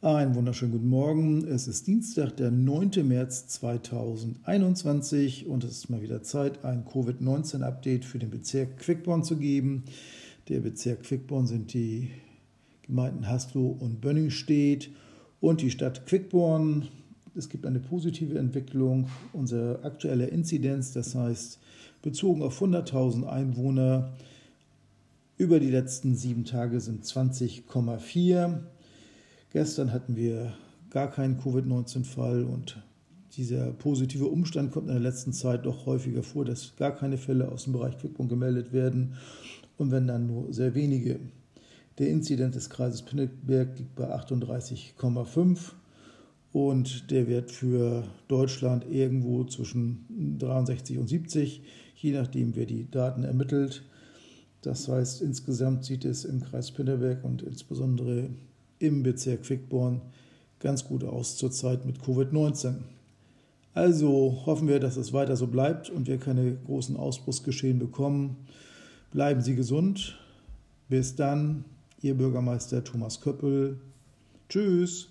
Einen wunderschönen guten Morgen. Es ist Dienstag, der 9. März 2021 und es ist mal wieder Zeit, ein Covid-19-Update für den Bezirk Quickborn zu geben. Der Bezirk Quickborn sind die Gemeinden Haslow und Bönningstedt und die Stadt Quickborn. Es gibt eine positive Entwicklung. Unsere aktuelle Inzidenz, das heißt bezogen auf 100.000 Einwohner, über die letzten sieben Tage sind 20,4. Gestern hatten wir gar keinen Covid-19-Fall und dieser positive Umstand kommt in der letzten Zeit doch häufiger vor, dass gar keine Fälle aus dem Bereich Quickborn gemeldet werden und wenn dann nur sehr wenige. Der Inzident des Kreises Pinneberg liegt bei 38,5 und der Wert für Deutschland irgendwo zwischen 63 und 70, je nachdem, wer die Daten ermittelt. Das heißt, insgesamt sieht es im Kreis Pinneberg und insbesondere im Bezirk Quickborn ganz gut aus zurzeit mit Covid-19. Also hoffen wir, dass es weiter so bleibt und wir keine großen Ausbruchsgeschehen bekommen. Bleiben Sie gesund. Bis dann, Ihr Bürgermeister Thomas Köppel. Tschüss.